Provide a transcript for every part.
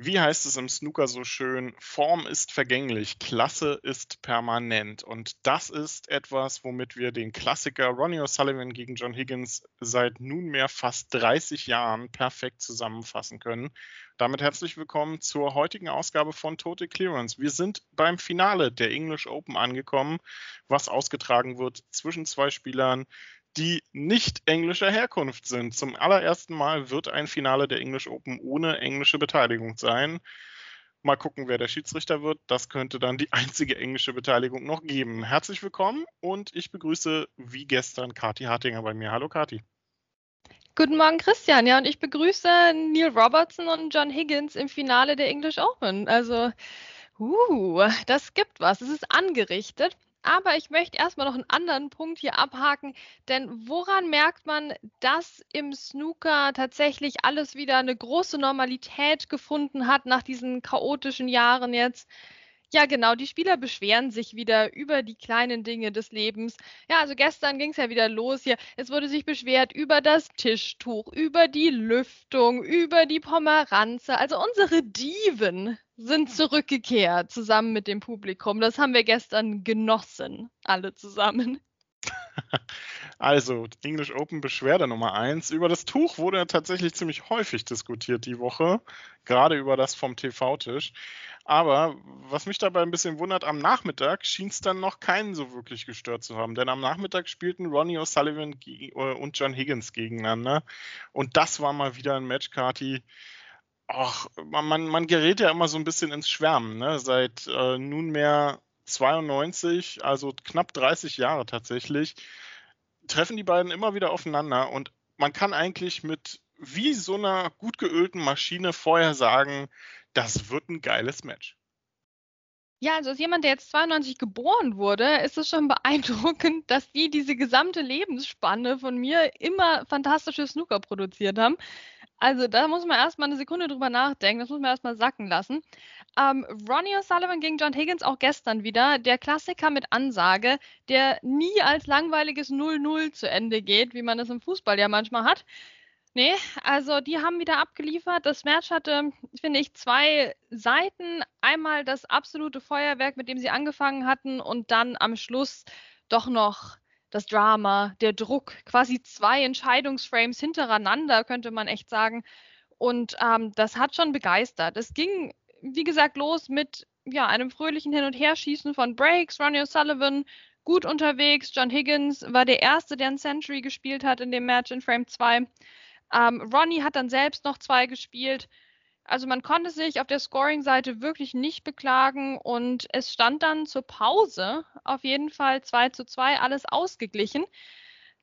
Wie heißt es im Snooker so schön? Form ist vergänglich, Klasse ist permanent. Und das ist etwas, womit wir den Klassiker Ronnie O'Sullivan gegen John Higgins seit nunmehr fast 30 Jahren perfekt zusammenfassen können. Damit herzlich willkommen zur heutigen Ausgabe von Total Clearance. Wir sind beim Finale der English Open angekommen, was ausgetragen wird zwischen zwei Spielern, die nicht englischer Herkunft sind. Zum allerersten Mal wird ein Finale der English Open ohne englische Beteiligung sein. Mal gucken, wer der Schiedsrichter wird. Das könnte dann die einzige englische Beteiligung noch geben. Herzlich willkommen und ich begrüße wie gestern Kati Hartinger bei mir. Hallo Kati. Guten Morgen, Christian. Ja, und ich begrüße Neil Robertson und John Higgins im Finale der English Open. Also, uh, das gibt was. Es ist angerichtet. Aber ich möchte erstmal noch einen anderen Punkt hier abhaken, denn woran merkt man, dass im Snooker tatsächlich alles wieder eine große Normalität gefunden hat nach diesen chaotischen Jahren jetzt? Ja, genau, die Spieler beschweren sich wieder über die kleinen Dinge des Lebens. Ja, also gestern ging es ja wieder los hier. Es wurde sich beschwert über das Tischtuch, über die Lüftung, über die Pomeranze. Also unsere Diven sind zurückgekehrt zusammen mit dem Publikum. Das haben wir gestern genossen, alle zusammen. Also, English Open Beschwerde Nummer 1. Über das Tuch wurde tatsächlich ziemlich häufig diskutiert die Woche, gerade über das vom TV-Tisch. Aber was mich dabei ein bisschen wundert, am Nachmittag schien es dann noch keinen so wirklich gestört zu haben. Denn am Nachmittag spielten Ronnie O'Sullivan äh, und John Higgins gegeneinander. Und das war mal wieder ein Match, Kati. Ach, man, man gerät ja immer so ein bisschen ins Schwärmen. Ne? Seit äh, nunmehr 92, also knapp 30 Jahre tatsächlich, treffen die beiden immer wieder aufeinander und man kann eigentlich mit wie so einer gut geölten Maschine vorher sagen, das wird ein geiles Match. Ja, also als jemand, der jetzt 92 geboren wurde, ist es schon beeindruckend, dass die diese gesamte Lebensspanne von mir immer fantastische Snooker produziert haben. Also da muss man erstmal eine Sekunde drüber nachdenken, das muss man erstmal sacken lassen. Ähm, Ronnie O'Sullivan gegen John Higgins auch gestern wieder, der Klassiker mit Ansage, der nie als langweiliges 0-0 zu Ende geht, wie man es im Fußball ja manchmal hat. Nee, also die haben wieder abgeliefert. Das Match hatte, finde ich, zwei Seiten. Einmal das absolute Feuerwerk, mit dem sie angefangen hatten und dann am Schluss doch noch das Drama, der Druck, quasi zwei Entscheidungsframes hintereinander, könnte man echt sagen. Und ähm, das hat schon begeistert. Es ging, wie gesagt, los mit ja, einem fröhlichen Hin- und Herschießen von Breaks. Ronnie O'Sullivan gut unterwegs. John Higgins war der Erste, der ein Century gespielt hat in dem Match in Frame 2. Ähm, Ronnie hat dann selbst noch zwei gespielt. Also man konnte sich auf der Scoring-Seite wirklich nicht beklagen und es stand dann zur Pause auf jeden Fall 2 zu 2, alles ausgeglichen.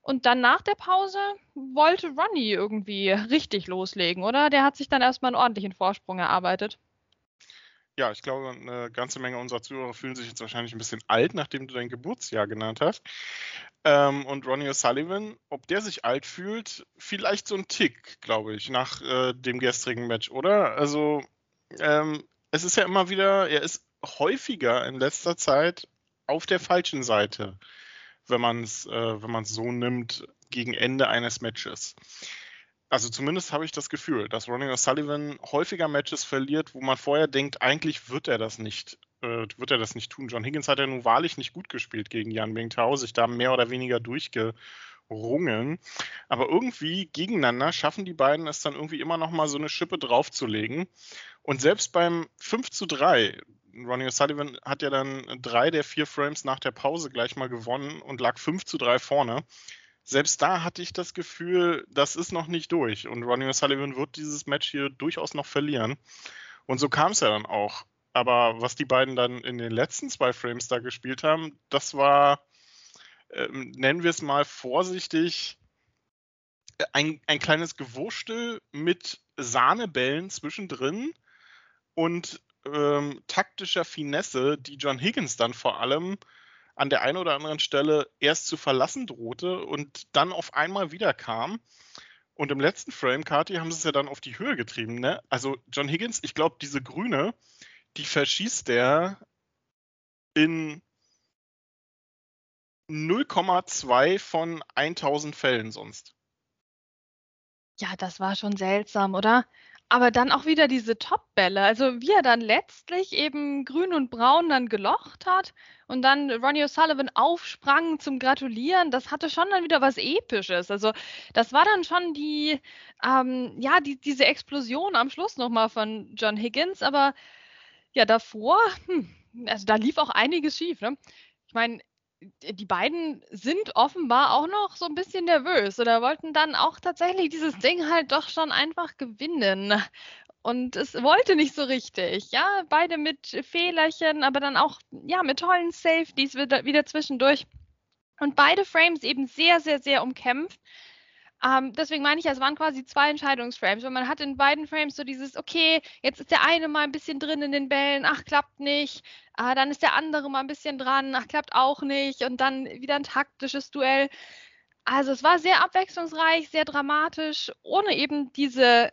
Und dann nach der Pause wollte Ronnie irgendwie richtig loslegen, oder? Der hat sich dann erstmal einen ordentlichen Vorsprung erarbeitet. Ja, ich glaube, eine ganze Menge unserer Zuhörer fühlen sich jetzt wahrscheinlich ein bisschen alt, nachdem du dein Geburtsjahr genannt hast. Ähm, und Ronnie O'Sullivan, ob der sich alt fühlt, vielleicht so ein Tick, glaube ich, nach äh, dem gestrigen Match, oder? Also, ähm, es ist ja immer wieder, er ist häufiger in letzter Zeit auf der falschen Seite, wenn man es äh, so nimmt, gegen Ende eines Matches also zumindest habe ich das Gefühl, dass Ronnie O'Sullivan häufiger Matches verliert, wo man vorher denkt, eigentlich wird er das nicht, äh, wird er das nicht tun. John Higgins hat ja nun wahrlich nicht gut gespielt gegen Jan Bingtao, sich da mehr oder weniger durchgerungen. Aber irgendwie gegeneinander schaffen die beiden es dann irgendwie immer noch mal so eine Schippe draufzulegen. Und selbst beim 5 zu 3, Ronnie O'Sullivan hat ja dann drei der vier Frames nach der Pause gleich mal gewonnen und lag 5 zu 3 vorne selbst da hatte ich das Gefühl, das ist noch nicht durch. Und Ronnie O'Sullivan wird dieses Match hier durchaus noch verlieren. Und so kam es ja dann auch. Aber was die beiden dann in den letzten zwei Frames da gespielt haben, das war, äh, nennen wir es mal vorsichtig, ein, ein kleines Gewurstel mit Sahnebällen zwischendrin und ähm, taktischer Finesse, die John Higgins dann vor allem an der einen oder anderen Stelle erst zu verlassen drohte und dann auf einmal wieder kam. Und im letzten Frame, Kati, haben sie es ja dann auf die Höhe getrieben. Ne? Also John Higgins, ich glaube, diese grüne, die verschießt der in 0,2 von 1000 Fällen sonst. Ja, das war schon seltsam, oder? Aber dann auch wieder diese Top-Bälle. Also wie er dann letztlich eben Grün und Braun dann gelocht hat und dann Ronnie O'Sullivan aufsprang zum Gratulieren, das hatte schon dann wieder was Episches. Also das war dann schon die, ähm, ja, die, diese Explosion am Schluss nochmal von John Higgins. Aber ja, davor, hm, also da lief auch einiges schief. Ne? Ich meine, die beiden sind offenbar auch noch so ein bisschen nervös oder wollten dann auch tatsächlich dieses Ding halt doch schon einfach gewinnen. Und es wollte nicht so richtig. Ja, beide mit Fehlerchen, aber dann auch ja mit tollen Safeties wieder, wieder zwischendurch. Und beide Frames eben sehr, sehr, sehr umkämpft. Ähm, deswegen meine ich, es waren quasi zwei Entscheidungsframes, weil man hat in beiden Frames so dieses, okay, jetzt ist der eine mal ein bisschen drin in den Bällen, ach, klappt nicht. Äh, dann ist der andere mal ein bisschen dran, ach, klappt auch nicht. Und dann wieder ein taktisches Duell. Also es war sehr abwechslungsreich, sehr dramatisch, ohne eben diese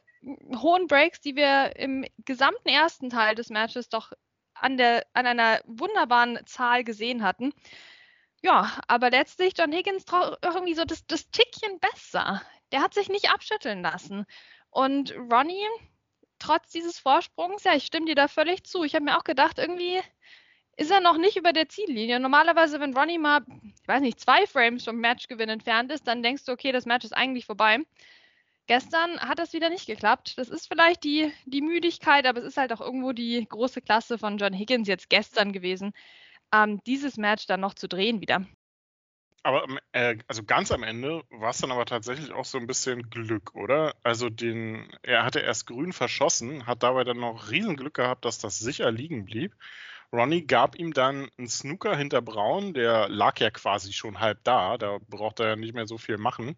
hohen Breaks, die wir im gesamten ersten Teil des Matches doch an, der, an einer wunderbaren Zahl gesehen hatten. Ja, aber letztlich John Higgins irgendwie so das, das Tickchen besser. Der hat sich nicht abschütteln lassen. Und Ronnie, trotz dieses Vorsprungs, ja, ich stimme dir da völlig zu. Ich habe mir auch gedacht, irgendwie ist er noch nicht über der Ziellinie. Normalerweise, wenn Ronnie mal, ich weiß nicht, zwei Frames vom Matchgewinn entfernt ist, dann denkst du, okay, das Match ist eigentlich vorbei. Gestern hat das wieder nicht geklappt. Das ist vielleicht die, die Müdigkeit, aber es ist halt auch irgendwo die große Klasse von John Higgins jetzt gestern gewesen, ähm, dieses Match dann noch zu drehen wieder. Aber äh, also ganz am Ende war es dann aber tatsächlich auch so ein bisschen Glück, oder? Also den, er hatte erst grün verschossen, hat dabei dann noch riesen Glück gehabt, dass das sicher liegen blieb. Ronnie gab ihm dann einen Snooker hinter Braun, der lag ja quasi schon halb da, da braucht er ja nicht mehr so viel machen.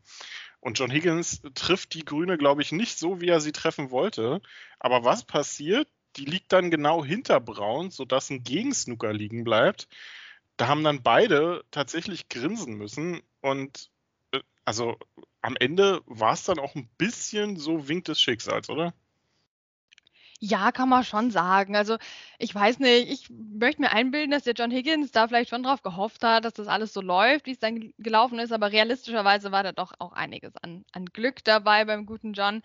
Und John Higgins trifft die Grüne, glaube ich, nicht so, wie er sie treffen wollte. Aber was passiert? Die liegt dann genau hinter Braun, sodass ein Gegensnooker liegen bleibt. Da haben dann beide tatsächlich grinsen müssen und äh, also am Ende war es dann auch ein bisschen so Wink des Schicksals, oder? Ja, kann man schon sagen. Also ich weiß nicht, ich möchte mir einbilden, dass der John Higgins da vielleicht schon drauf gehofft hat, dass das alles so läuft, wie es dann gelaufen ist, aber realistischerweise war da doch auch einiges an, an Glück dabei beim guten John.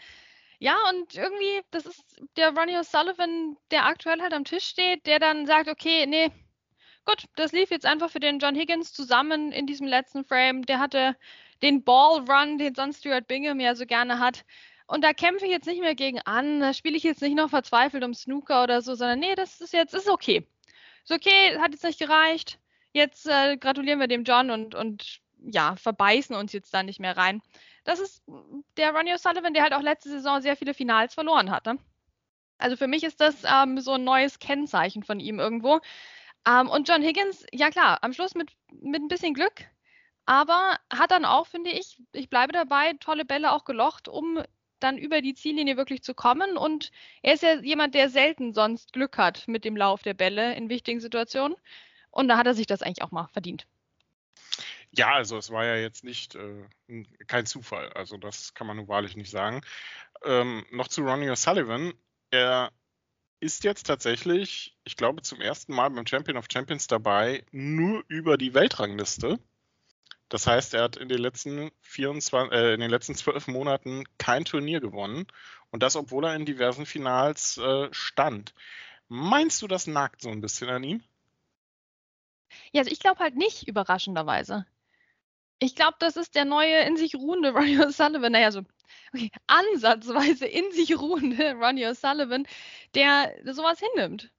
Ja, und irgendwie, das ist der Ronnie O'Sullivan, der aktuell halt am Tisch steht, der dann sagt, okay, nee, gut, das lief jetzt einfach für den John Higgins zusammen in diesem letzten Frame. Der hatte den Ball Run, den sonst Stuart Bingham ja so gerne hat. Und da kämpfe ich jetzt nicht mehr gegen an, da spiele ich jetzt nicht noch verzweifelt um Snooker oder so, sondern nee, das ist jetzt, ist okay. Ist okay, hat jetzt nicht gereicht. Jetzt äh, gratulieren wir dem John und, und ja, verbeißen uns jetzt da nicht mehr rein das ist der Ronnie O'Sullivan, der halt auch letzte Saison sehr viele Finals verloren hatte. Also für mich ist das ähm, so ein neues Kennzeichen von ihm irgendwo. Ähm, und John Higgins, ja klar, am Schluss mit, mit ein bisschen Glück, aber hat dann auch, finde ich, ich bleibe dabei, tolle Bälle auch gelocht, um dann über die Ziellinie wirklich zu kommen. Und er ist ja jemand, der selten sonst Glück hat mit dem Lauf der Bälle in wichtigen Situationen. Und da hat er sich das eigentlich auch mal verdient. Ja, also es war ja jetzt nicht äh, kein Zufall. Also das kann man nun wahrlich nicht sagen. Ähm, noch zu Ronnie O'Sullivan. Er ist jetzt tatsächlich, ich glaube, zum ersten Mal beim Champion of Champions dabei, nur über die Weltrangliste. Das heißt, er hat in den letzten 24, äh, in den letzten zwölf Monaten kein Turnier gewonnen. Und das, obwohl er in diversen Finals äh, stand. Meinst du, das nagt so ein bisschen an ihm? Ja, also ich glaube halt nicht, überraschenderweise. Ich glaube, das ist der neue in sich ruhende Ronnie O'Sullivan, naja, so okay, ansatzweise in sich ruhende Ronnie O'Sullivan, der sowas hinnimmt.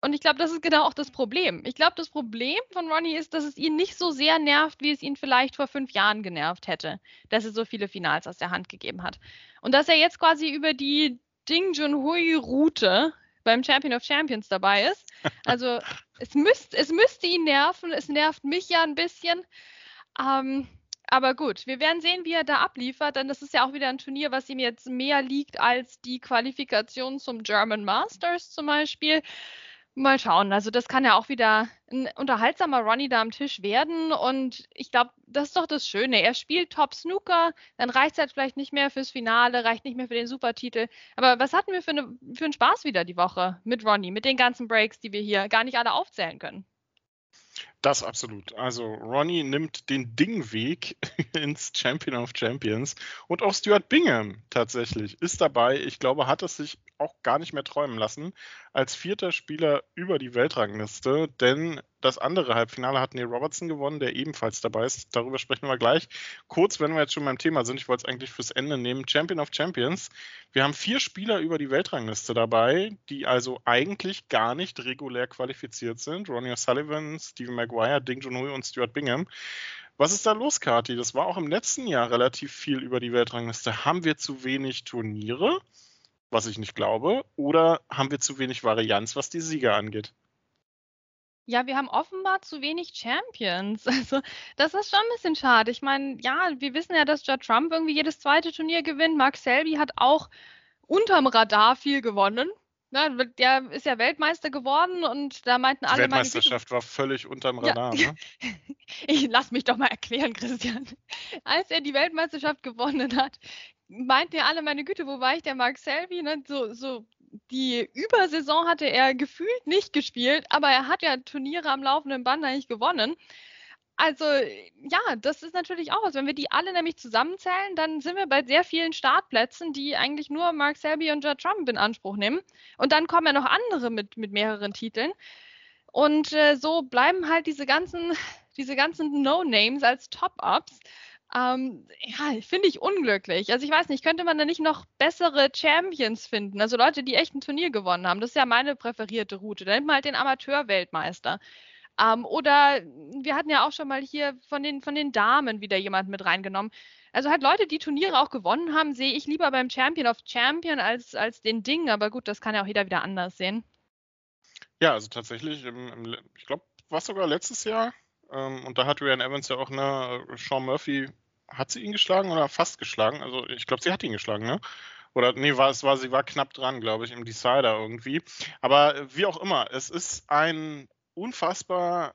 Und ich glaube, das ist genau auch das Problem. Ich glaube, das Problem von Ronnie ist, dass es ihn nicht so sehr nervt, wie es ihn vielleicht vor fünf Jahren genervt hätte, dass er so viele Finals aus der Hand gegeben hat. Und dass er jetzt quasi über die Ding Junhui-Route beim Champion of Champions dabei ist. Also es, müsst, es müsste ihn nerven, es nervt mich ja ein bisschen. Ähm, aber gut, wir werden sehen, wie er da abliefert, denn das ist ja auch wieder ein Turnier, was ihm jetzt mehr liegt als die Qualifikation zum German Masters zum Beispiel. Mal schauen. Also das kann ja auch wieder ein unterhaltsamer Ronnie da am Tisch werden. Und ich glaube, das ist doch das Schöne. Er spielt Top Snooker, dann reicht es halt vielleicht nicht mehr fürs Finale, reicht nicht mehr für den Supertitel. Aber was hatten wir für, eine, für einen Spaß wieder die Woche mit Ronnie, mit den ganzen Breaks, die wir hier gar nicht alle aufzählen können? Das absolut. Also Ronnie nimmt den Dingweg ins Champion of Champions und auch Stuart Bingham tatsächlich ist dabei. Ich glaube, hat es sich auch gar nicht mehr träumen lassen als vierter Spieler über die Weltrangliste, denn das andere Halbfinale hat Neil Robertson gewonnen, der ebenfalls dabei ist. Darüber sprechen wir gleich. Kurz, wenn wir jetzt schon beim Thema sind, ich wollte es eigentlich fürs Ende nehmen. Champion of Champions. Wir haben vier Spieler über die Weltrangliste dabei, die also eigentlich gar nicht regulär qualifiziert sind. Ronnie O'Sullivan, Stephen Maguire, Ding Junhui und Stuart Bingham. Was ist da los, Kati? Das war auch im letzten Jahr relativ viel über die Weltrangliste. Haben wir zu wenig Turniere, was ich nicht glaube, oder haben wir zu wenig Varianz, was die Sieger angeht? Ja, wir haben offenbar zu wenig Champions. Also, das ist schon ein bisschen schade. Ich meine, ja, wir wissen ja, dass Judd Trump irgendwie jedes zweite Turnier gewinnt. Mark Selby hat auch unterm Radar viel gewonnen. Ne, der ist ja Weltmeister geworden und da meinten alle. Die Weltmeisterschaft war völlig unterm Radar. Ja. Ne? ich lass mich doch mal erklären, Christian. Als er die Weltmeisterschaft gewonnen hat, meinten ja alle, meine Güte, wo war ich, der Mark Selby? Ne? So, so die Übersaison hatte er gefühlt nicht gespielt, aber er hat ja Turniere am laufenden Band eigentlich gewonnen. Also ja, das ist natürlich auch was. Wenn wir die alle nämlich zusammenzählen, dann sind wir bei sehr vielen Startplätzen, die eigentlich nur Mark Selby und Judd Trump in Anspruch nehmen. Und dann kommen ja noch andere mit, mit mehreren Titeln. Und äh, so bleiben halt diese ganzen, diese ganzen No-Names als Top-Ups. Ähm, ja, finde ich unglücklich. Also ich weiß nicht, könnte man da nicht noch bessere Champions finden? Also Leute, die echt ein Turnier gewonnen haben. Das ist ja meine präferierte Route. Da nimmt man halt den Amateurweltmeister. Ähm, oder wir hatten ja auch schon mal hier von den, von den Damen wieder jemand mit reingenommen. Also halt Leute, die Turniere auch gewonnen haben, sehe ich lieber beim Champion of Champion als, als den Ding. Aber gut, das kann ja auch jeder wieder anders sehen. Ja, also tatsächlich, im, im, ich glaube, war sogar letztes Jahr. Ähm, und da hat Ryan Evans ja auch eine Sean Murphy hat sie ihn geschlagen oder fast geschlagen? Also ich glaube, sie hat ihn geschlagen, ne? Oder nee, war, es war, sie war knapp dran, glaube ich, im Decider irgendwie. Aber äh, wie auch immer, es ist ein unfassbar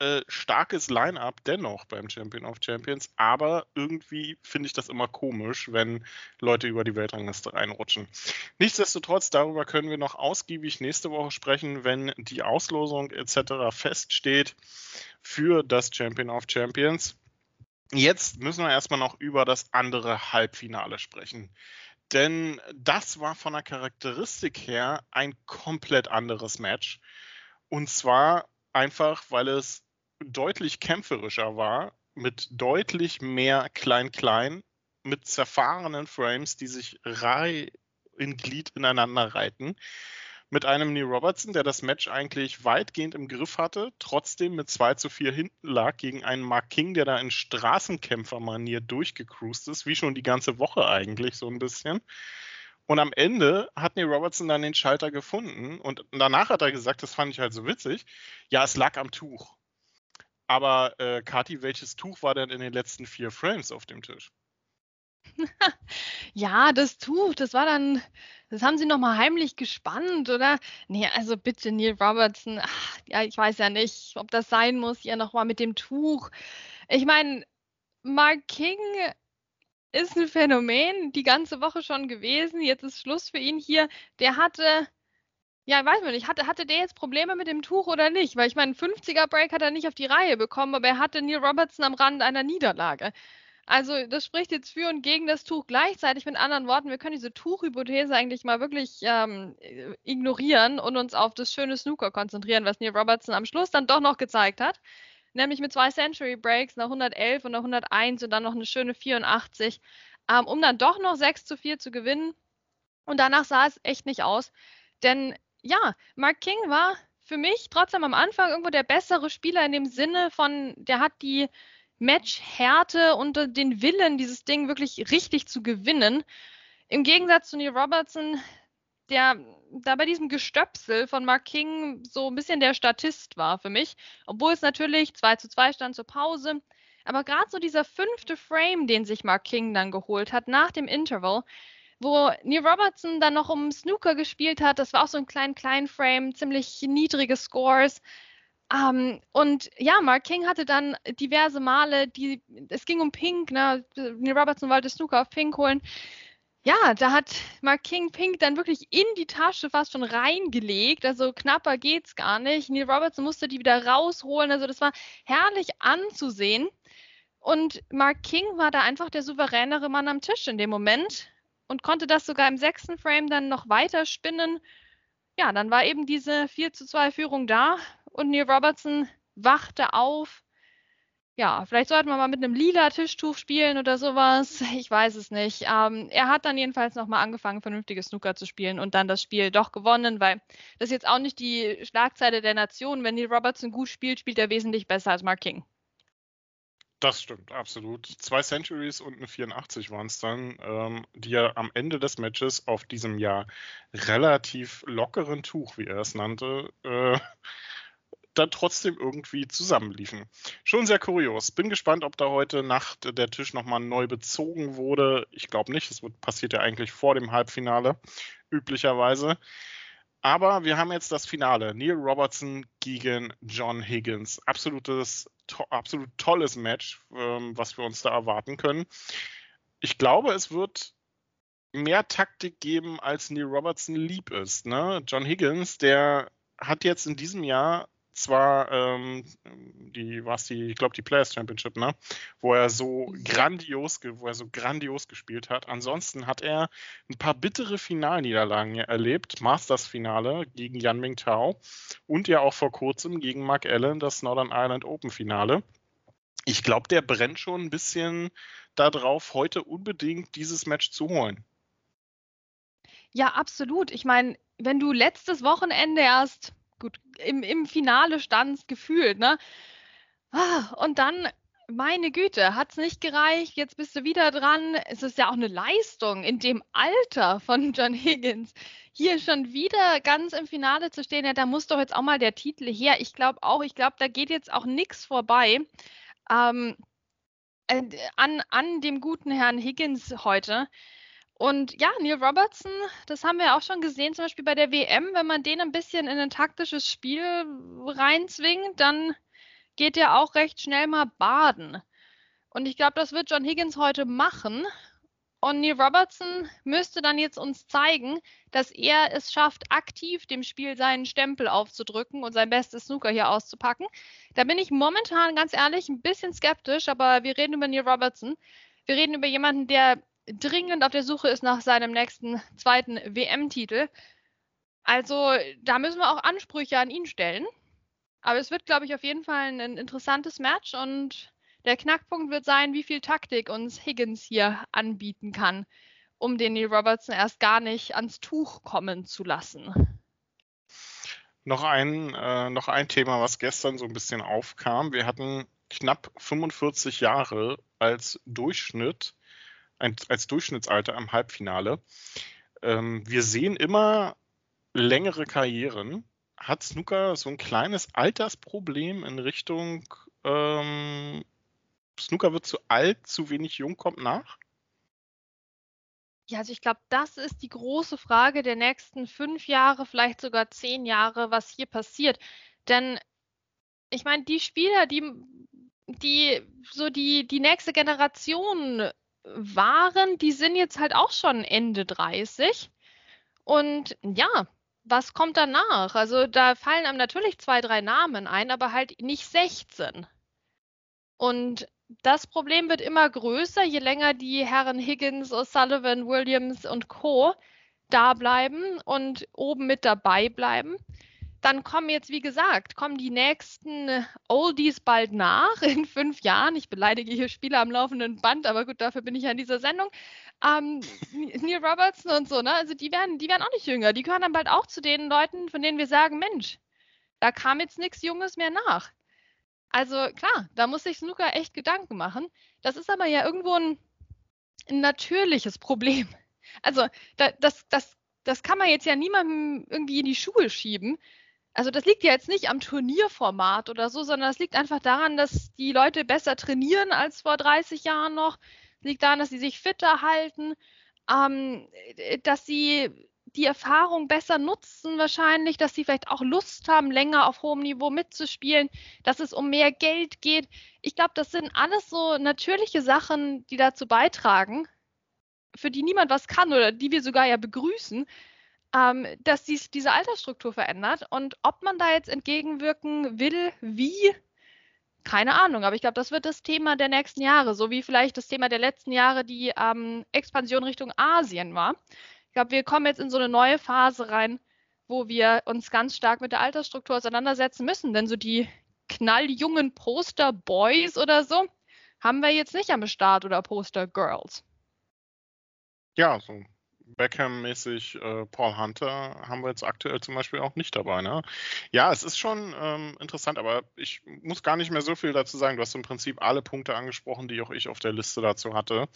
äh, starkes Line-up dennoch beim Champion of Champions, aber irgendwie finde ich das immer komisch, wenn Leute über die Weltrangliste reinrutschen. Nichtsdestotrotz, darüber können wir noch ausgiebig nächste Woche sprechen, wenn die Auslosung etc. feststeht für das Champion of Champions. Jetzt müssen wir erstmal noch über das andere Halbfinale sprechen. Denn das war von der Charakteristik her ein komplett anderes Match. Und zwar einfach, weil es deutlich kämpferischer war, mit deutlich mehr Klein-Klein, mit zerfahrenen Frames, die sich Reihe in Glied ineinander reiten mit einem Neil Robertson, der das Match eigentlich weitgehend im Griff hatte, trotzdem mit 2 zu 4 hinten lag gegen einen Mark King, der da in Straßenkämpfermanier durchgecruised ist, wie schon die ganze Woche eigentlich so ein bisschen. Und am Ende hat Neil Robertson dann den Schalter gefunden und danach hat er gesagt, das fand ich halt so witzig, ja, es lag am Tuch. Aber äh, Kati, welches Tuch war denn in den letzten vier Frames auf dem Tisch? Ja, das Tuch, das war dann das haben sie noch mal heimlich gespannt, oder? Nee, also bitte, Neil Robertson. Ach, ja, ich weiß ja nicht, ob das sein muss, ja noch mal mit dem Tuch. Ich meine, Mark King ist ein Phänomen, die ganze Woche schon gewesen. Jetzt ist Schluss für ihn hier. Der hatte ja, weiß man nicht. Hatte, hatte der jetzt Probleme mit dem Tuch oder nicht? Weil ich meine, 50er Break hat er nicht auf die Reihe bekommen, aber er hatte Neil Robertson am Rand einer Niederlage. Also das spricht jetzt für und gegen das Tuch gleichzeitig. Mit anderen Worten, wir können diese Tuchhypothese eigentlich mal wirklich ähm, ignorieren und uns auf das schöne Snooker konzentrieren, was Neil Robertson am Schluss dann doch noch gezeigt hat. Nämlich mit zwei Century Breaks, einer 111 und einer 101 und dann noch eine schöne 84, ähm, um dann doch noch 6 zu 4 zu gewinnen. Und danach sah es echt nicht aus. Denn ja, Mark King war für mich trotzdem am Anfang irgendwo der bessere Spieler in dem Sinne von, der hat die Matchhärte und den Willen, dieses Ding wirklich richtig zu gewinnen. Im Gegensatz zu Neil Robertson, der da bei diesem Gestöpsel von Mark King so ein bisschen der Statist war für mich, obwohl es natürlich 2 zu 2 stand zur Pause. Aber gerade so dieser fünfte Frame, den sich Mark King dann geholt hat nach dem Interval, wo Neil Robertson dann noch um Snooker gespielt hat, das war auch so ein klein, klein Frame, ziemlich niedrige Scores. Um, ähm, und ja, Mark King hatte dann diverse Male, die, es ging um Pink, ne? Neil Robertson wollte Snooker auf Pink holen. Ja, da hat Mark King Pink dann wirklich in die Tasche fast schon reingelegt. Also knapper geht's gar nicht. Neil Robertson musste die wieder rausholen. Also das war herrlich anzusehen. Und Mark King war da einfach der souveränere Mann am Tisch in dem Moment und konnte das sogar im sechsten Frame dann noch weiter spinnen. Ja, dann war eben diese 4 zu 2 Führung da und Neil Robertson wachte auf. Ja, vielleicht sollten wir mal mit einem lila Tischtuch spielen oder sowas. Ich weiß es nicht. Ähm, er hat dann jedenfalls nochmal angefangen, vernünftiges Snooker zu spielen und dann das Spiel doch gewonnen, weil das ist jetzt auch nicht die Schlagzeile der Nation. Wenn Neil Robertson gut spielt, spielt er wesentlich besser als Mark King. Das stimmt, absolut. Zwei Centuries und eine 84 waren es dann, ähm, die ja am Ende des Matches auf diesem ja relativ lockeren Tuch, wie er es nannte, äh, dann trotzdem irgendwie zusammenliefen. Schon sehr kurios. Bin gespannt, ob da heute Nacht der Tisch nochmal neu bezogen wurde. Ich glaube nicht. Das passiert ja eigentlich vor dem Halbfinale, üblicherweise. Aber wir haben jetzt das Finale. Neil Robertson gegen John Higgins. Absolutes, to absolut tolles Match, ähm, was wir uns da erwarten können. Ich glaube, es wird mehr Taktik geben, als Neil Robertson lieb ist. Ne? John Higgins, der hat jetzt in diesem Jahr zwar ähm, die, was die, ich glaube die Players Championship, ne, wo er so grandios, wo er so grandios gespielt hat. Ansonsten hat er ein paar bittere Finalniederlagen erlebt, Masters-Finale gegen Yan Mingtao und ja auch vor kurzem gegen Mark Allen das Northern Ireland Open Finale. Ich glaube, der brennt schon ein bisschen darauf, heute unbedingt dieses Match zu holen. Ja, absolut. Ich meine, wenn du letztes Wochenende erst gut, im, im Finale standst, gefühlt, ne? Ah, und dann, meine Güte, hat es nicht gereicht, jetzt bist du wieder dran. Es ist ja auch eine Leistung in dem Alter von John Higgins. Hier schon wieder ganz im Finale zu stehen, ja, da muss doch jetzt auch mal der Titel her. Ich glaube auch, ich glaube, da geht jetzt auch nichts vorbei. Ähm, äh, an, an dem guten Herrn Higgins heute. Und ja, Neil Robertson, das haben wir auch schon gesehen, zum Beispiel bei der WM, wenn man den ein bisschen in ein taktisches Spiel reinzwingt, dann geht er auch recht schnell mal baden. Und ich glaube, das wird John Higgins heute machen. Und Neil Robertson müsste dann jetzt uns zeigen, dass er es schafft, aktiv dem Spiel seinen Stempel aufzudrücken und sein bestes Snooker hier auszupacken. Da bin ich momentan ganz ehrlich ein bisschen skeptisch, aber wir reden über Neil Robertson. Wir reden über jemanden, der dringend auf der Suche ist nach seinem nächsten zweiten WM-Titel. Also da müssen wir auch Ansprüche an ihn stellen. Aber es wird, glaube ich, auf jeden Fall ein interessantes Match und der Knackpunkt wird sein, wie viel Taktik uns Higgins hier anbieten kann, um den Neil Robertson erst gar nicht ans Tuch kommen zu lassen. Noch ein, äh, noch ein Thema, was gestern so ein bisschen aufkam. Wir hatten knapp 45 Jahre als Durchschnitt als Durchschnittsalter im Halbfinale. Ähm, wir sehen immer längere Karrieren. Hat Snooker so ein kleines Altersproblem in Richtung ähm, Snooker wird zu alt, zu wenig jung kommt nach? Ja, also ich glaube, das ist die große Frage der nächsten fünf Jahre, vielleicht sogar zehn Jahre, was hier passiert. Denn ich meine, die Spieler, die, die so die, die nächste Generation waren, die sind jetzt halt auch schon Ende 30. Und ja, was kommt danach? Also da fallen einem natürlich zwei, drei Namen ein, aber halt nicht 16. Und das Problem wird immer größer, je länger die Herren Higgins, O'Sullivan, Williams und Co. da bleiben und oben mit dabei bleiben dann kommen jetzt, wie gesagt, kommen die nächsten Oldies bald nach in fünf Jahren. Ich beleidige hier Spieler am laufenden Band, aber gut, dafür bin ich ja in dieser Sendung. Ähm, Neil Robertson und so, ne? Also die werden, die werden auch nicht jünger. Die gehören dann bald auch zu den Leuten, von denen wir sagen, Mensch, da kam jetzt nichts Junges mehr nach. Also klar, da muss sich Snooker echt Gedanken machen. Das ist aber ja irgendwo ein, ein natürliches Problem. Also da, das, das, das kann man jetzt ja niemandem irgendwie in die Schuhe schieben, also das liegt ja jetzt nicht am Turnierformat oder so, sondern es liegt einfach daran, dass die Leute besser trainieren als vor 30 Jahren noch. Es liegt daran, dass sie sich fitter halten, ähm, dass sie die Erfahrung besser nutzen wahrscheinlich, dass sie vielleicht auch Lust haben, länger auf hohem Niveau mitzuspielen, dass es um mehr Geld geht. Ich glaube, das sind alles so natürliche Sachen, die dazu beitragen. für die niemand was kann oder die wir sogar ja begrüßen, ähm, dass dies, diese Altersstruktur verändert. Und ob man da jetzt entgegenwirken will, wie, keine Ahnung. Aber ich glaube, das wird das Thema der nächsten Jahre, so wie vielleicht das Thema der letzten Jahre die ähm, Expansion Richtung Asien war. Ich glaube, wir kommen jetzt in so eine neue Phase rein, wo wir uns ganz stark mit der Altersstruktur auseinandersetzen müssen. Denn so die knalljungen Poster-Boys oder so haben wir jetzt nicht am Start oder Poster-Girls. Ja, so Beckham-mäßig äh, Paul Hunter haben wir jetzt aktuell zum Beispiel auch nicht dabei. Ne? Ja, es ist schon ähm, interessant, aber ich muss gar nicht mehr so viel dazu sagen. Du hast im Prinzip alle Punkte angesprochen, die auch ich auf der Liste dazu hatte,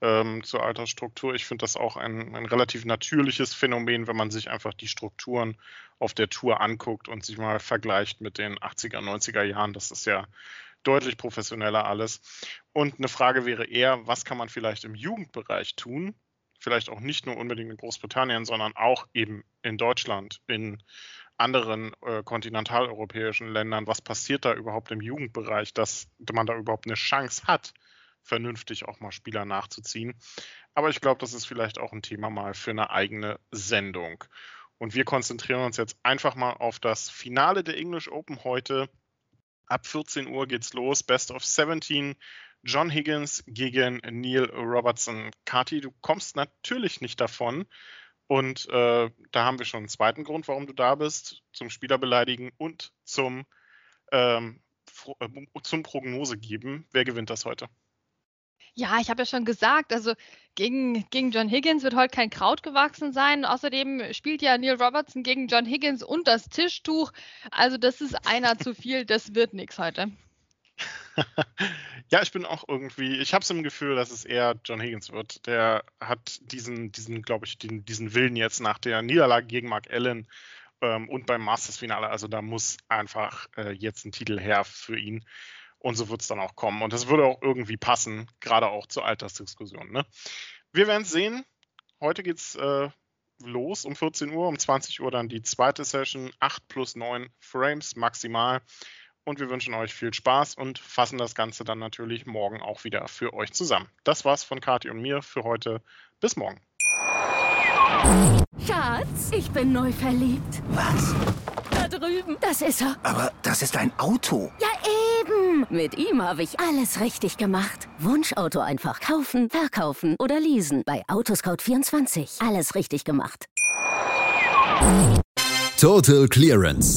ähm, zur Altersstruktur. Ich finde das auch ein, ein relativ natürliches Phänomen, wenn man sich einfach die Strukturen auf der Tour anguckt und sich mal vergleicht mit den 80er, 90er Jahren. Das ist ja deutlich professioneller alles. Und eine Frage wäre eher, was kann man vielleicht im Jugendbereich tun, vielleicht auch nicht nur unbedingt in Großbritannien, sondern auch eben in Deutschland, in anderen äh, kontinentaleuropäischen Ländern. Was passiert da überhaupt im Jugendbereich, dass man da überhaupt eine Chance hat, vernünftig auch mal Spieler nachzuziehen? Aber ich glaube, das ist vielleicht auch ein Thema mal für eine eigene Sendung. Und wir konzentrieren uns jetzt einfach mal auf das Finale der English Open heute. Ab 14 Uhr geht's los. Best of 17 John Higgins gegen Neil Robertson. Kati, du kommst natürlich nicht davon. Und äh, da haben wir schon einen zweiten Grund, warum du da bist. Zum Spieler beleidigen und zum, ähm, äh, zum Prognose geben. Wer gewinnt das heute? Ja, ich habe ja schon gesagt, also gegen, gegen John Higgins wird heute kein Kraut gewachsen sein. Außerdem spielt ja Neil Robertson gegen John Higgins und das Tischtuch. Also das ist einer zu viel, das wird nichts heute. Ja, ich bin auch irgendwie, ich habe es im Gefühl, dass es eher John Higgins wird. Der hat diesen, diesen, glaube ich, den, diesen Willen jetzt nach der Niederlage gegen Mark Allen ähm, und beim Masters-Finale. Also da muss einfach äh, jetzt ein Titel her für ihn. Und so wird es dann auch kommen. Und das würde auch irgendwie passen, gerade auch zur Altersdiskussion. Ne? Wir werden es sehen. Heute geht's äh, los um 14 Uhr, um 20 Uhr dann die zweite Session. 8 plus 9 Frames maximal. Und wir wünschen euch viel Spaß und fassen das Ganze dann natürlich morgen auch wieder für euch zusammen. Das war's von Kathi und mir für heute. Bis morgen. Schatz, ich bin neu verliebt. Was? Da drüben. Das ist er. Aber das ist ein Auto. Ja, eben. Mit ihm habe ich alles richtig gemacht. Wunschauto einfach kaufen, verkaufen oder leasen. Bei Autoscout24. Alles richtig gemacht. Total Clearance